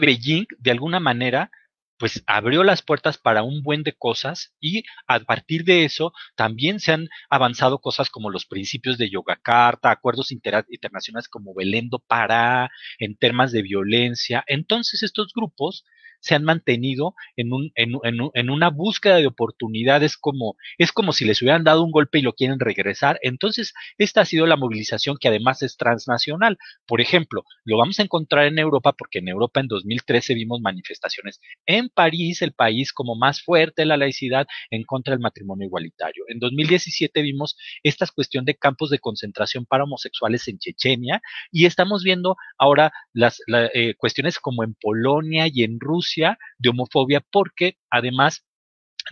Beijing, de alguna manera, pues abrió las puertas para un buen de cosas y a partir de eso también se han avanzado cosas como los principios de Yogacarta, acuerdos internacionales como Belendo Pará, en temas de violencia. Entonces estos grupos se han mantenido en, un, en, en, en, una búsqueda de oportunidades como es como si les hubieran dado un golpe y lo quieren regresar. Entonces, esta ha sido la movilización que además es transnacional. Por ejemplo, lo vamos a encontrar en Europa porque en Europa en 2013 vimos manifestaciones en París, el país como más fuerte la laicidad en contra del matrimonio igualitario. En 2017 vimos esta cuestión de campos de concentración para homosexuales en Chechenia y estamos viendo ahora las la, eh, cuestiones como en Polonia y en Rusia de homofobia porque además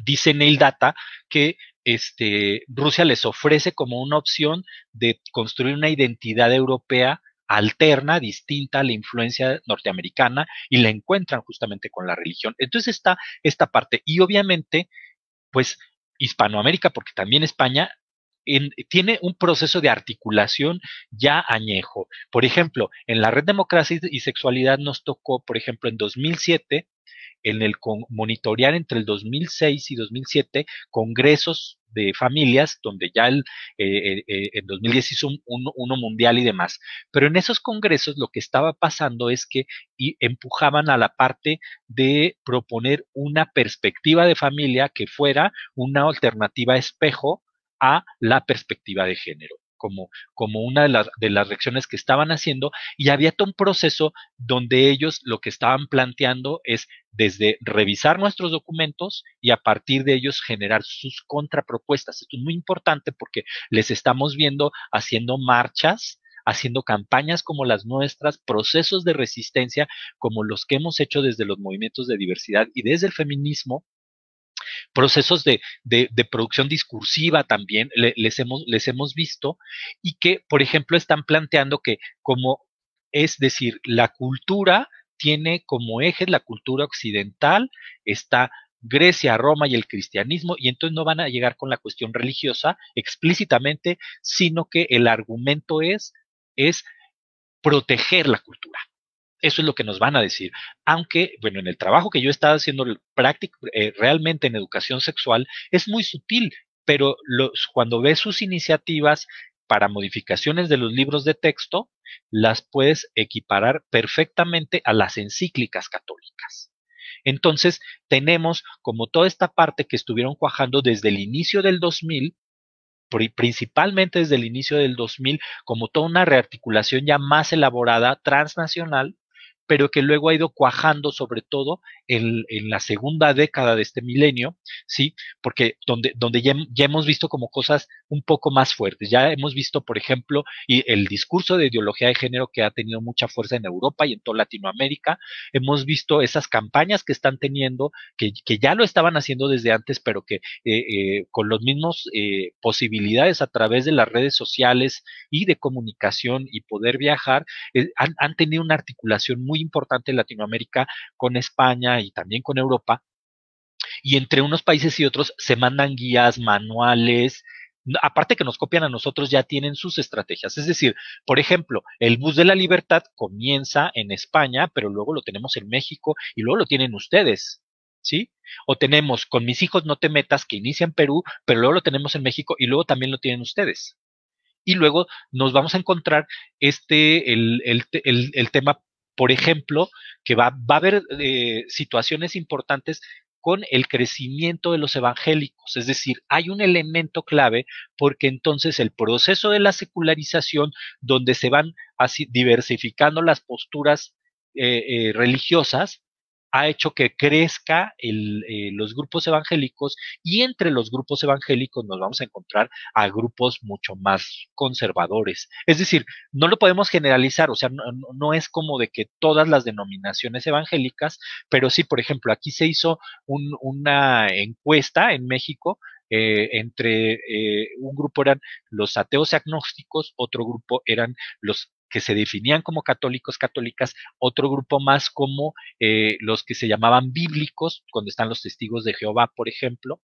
dice Neil Data que este, Rusia les ofrece como una opción de construir una identidad europea alterna, distinta a la influencia norteamericana y la encuentran justamente con la religión. Entonces está esta parte y obviamente pues Hispanoamérica, porque también España en, tiene un proceso de articulación ya añejo. Por ejemplo, en la red Democracia y Sexualidad nos tocó, por ejemplo, en 2007, en el monitorear entre el 2006 y 2007 congresos de familias, donde ya el, eh, eh, eh en 2010 hizo un, uno mundial y demás. Pero en esos congresos lo que estaba pasando es que empujaban a la parte de proponer una perspectiva de familia que fuera una alternativa espejo a la perspectiva de género como, como una de las, de las reacciones que estaban haciendo y había todo un proceso donde ellos lo que estaban planteando es desde revisar nuestros documentos y a partir de ellos generar sus contrapropuestas. Esto es muy importante porque les estamos viendo haciendo marchas, haciendo campañas como las nuestras, procesos de resistencia como los que hemos hecho desde los movimientos de diversidad y desde el feminismo procesos de, de, producción discursiva también le, les, hemos, les hemos visto y que, por ejemplo, están planteando que como es decir, la cultura tiene como eje la cultura occidental, está Grecia, Roma y el cristianismo, y entonces no van a llegar con la cuestión religiosa explícitamente, sino que el argumento es, es proteger la cultura. Eso es lo que nos van a decir. Aunque, bueno, en el trabajo que yo estaba haciendo práctico, eh, realmente en educación sexual, es muy sutil, pero los, cuando ves sus iniciativas para modificaciones de los libros de texto, las puedes equiparar perfectamente a las encíclicas católicas. Entonces, tenemos como toda esta parte que estuvieron cuajando desde el inicio del 2000, principalmente desde el inicio del 2000, como toda una rearticulación ya más elaborada, transnacional, pero que luego ha ido cuajando sobre todo en, en la segunda década de este milenio, ¿sí? Porque donde, donde ya, ya, hemos visto como cosas un poco más fuertes. Ya hemos visto, por ejemplo, y el discurso de ideología de género que ha tenido mucha fuerza en Europa y en toda Latinoamérica. Hemos visto esas campañas que están teniendo, que, que ya lo estaban haciendo desde antes, pero que eh, eh, con los mismos eh, posibilidades a través de las redes sociales y de comunicación y poder viajar, han, han tenido una articulación muy importante en Latinoamérica con España y también con Europa. Y entre unos países y otros se mandan guías, manuales, aparte que nos copian a nosotros, ya tienen sus estrategias. Es decir, por ejemplo, el bus de la libertad comienza en España, pero luego lo tenemos en México y luego lo tienen ustedes. ¿Sí? O tenemos con mis hijos no te metas que inicia en Perú, pero luego lo tenemos en México y luego también lo tienen ustedes. Y luego nos vamos a encontrar este, el, el, el, tema por ejemplo, que va, va a haber eh, situaciones importantes con el crecimiento de los evangélicos. Es decir, hay un elemento clave porque entonces el proceso de la secularización, donde se van así diversificando las posturas eh, eh, religiosas, ha hecho que crezca eh, los grupos evangélicos y entre los grupos evangélicos nos vamos a encontrar a grupos mucho más conservadores. Es decir, no lo podemos generalizar, o sea, no, es como de que todas las denominaciones evangélicas, pero sí, por ejemplo, aquí se hizo un, una encuesta en México eh, entre eh, un grupo eran los ateos agnósticos, otro grupo eran los que se definían como católicos, católicas, otro grupo más como eh, los que se llamaban bíblicos, cuando están los testigos de Jehová, por ejemplo,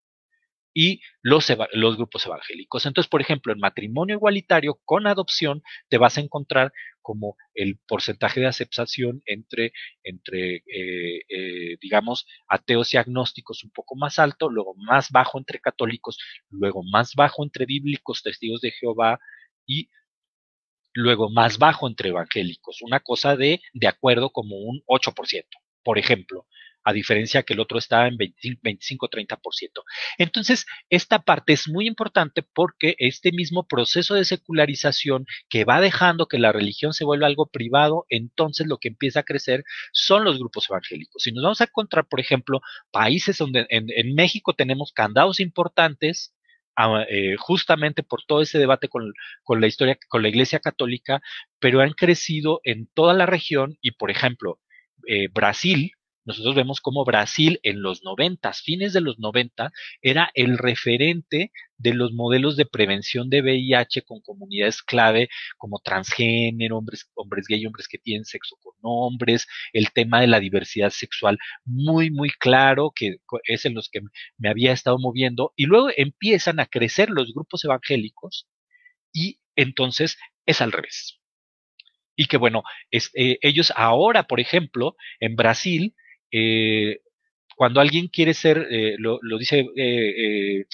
y los, los, grupos evangélicos. Entonces, por ejemplo, en matrimonio igualitario con adopción te vas a encontrar como el porcentaje de aceptación entre, entre eh, eh, digamos, ateos y agnósticos un poco más alto, luego más bajo entre católicos, luego más bajo entre bíblicos, testigos de Jehová y luego más bajo entre evangélicos, una cosa de, de acuerdo como un 8%, por ejemplo a diferencia que el otro está en 25-30%. Entonces, esta parte es muy importante porque este mismo proceso de secularización que va dejando que la religión se vuelva algo privado, entonces lo que empieza a crecer son los grupos evangélicos. Si nos vamos a encontrar, por ejemplo, países donde en, México tenemos candados importantes, eh, justamente por todo ese debate con, la historia, con la Iglesia Católica, pero han crecido en toda la región y, por ejemplo, eh, Brasil nosotros vemos cómo Brasil en los 90, fines de los 90, era el referente de los modelos de prevención de VIH con comunidades clave como transgénero, hombres, hombres gay, hombres que tienen sexo con hombres, el tema de la diversidad sexual muy, muy claro, que es en los que me había estado moviendo, y luego empiezan a crecer los grupos evangélicos y entonces es al revés. Y que bueno, eh, ellos ahora, por ejemplo, en Brasil, eh, cuando alguien quiere ser, eh, lo, dice eh,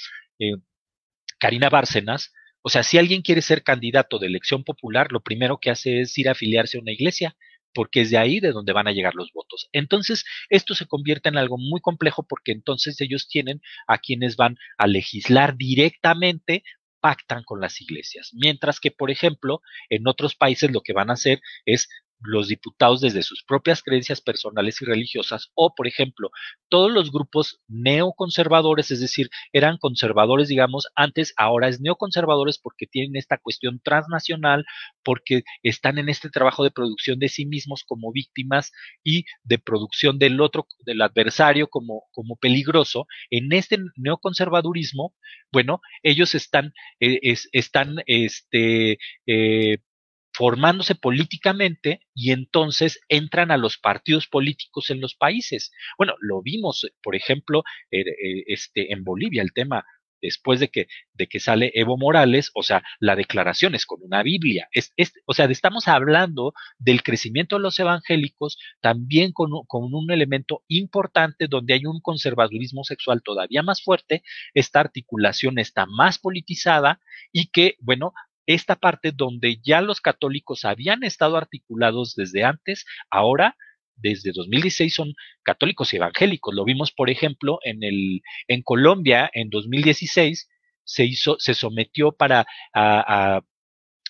Karina Bárcenas, o sea, si alguien quiere ser candidato de elección popular, lo primero que hace es ir a afiliarse a una iglesia, porque es de ahí de donde van a llegar los votos. Entonces, esto se convierte en algo muy complejo porque entonces ellos tienen a quienes van a legislar directamente pactan con las iglesias. Mientras que, por ejemplo, en otros países lo que van a hacer es los diputados desde sus propias creencias personales y religiosas, o por ejemplo, todos los grupos neoconservadores, es decir, eran conservadores, digamos, antes, ahora es neoconservadores porque tienen esta cuestión transnacional, porque están en este trabajo de producción de sí mismos como víctimas y de producción del otro, del adversario como, como peligroso. En este neoconservadurismo, bueno, ellos están, eh, están, este, eh, formándose políticamente y entonces entran a los partidos políticos en los países. Bueno, lo vimos, por ejemplo, eh, este, en Bolivia, el tema después de que, de que sale Evo Morales, o sea, la declaración es con una Biblia. Es, o sea, estamos hablando del crecimiento de los evangélicos también con, con, un elemento importante donde hay un conservadurismo sexual todavía más fuerte, esta articulación está más politizada y que, bueno, esta parte donde ya los católicos habían estado articulados desde antes, ahora desde 2016 son católicos y evangélicos. Lo vimos, por ejemplo, en el en Colombia en 2016 se hizo se sometió para a, a,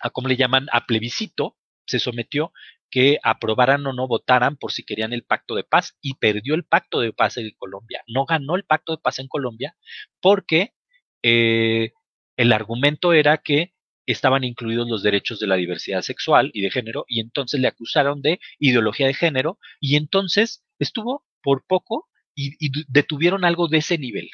a cómo le llaman a plebiscito, se sometió que aprobaran o no votaran por si querían el pacto de paz y perdió el pacto de paz en Colombia. No ganó el pacto de paz en Colombia porque eh, el argumento era que estaban incluidos los derechos de la diversidad sexual y de género, y entonces le acusaron de ideología de género, y entonces estuvo por poco y, detuvieron algo de ese nivel.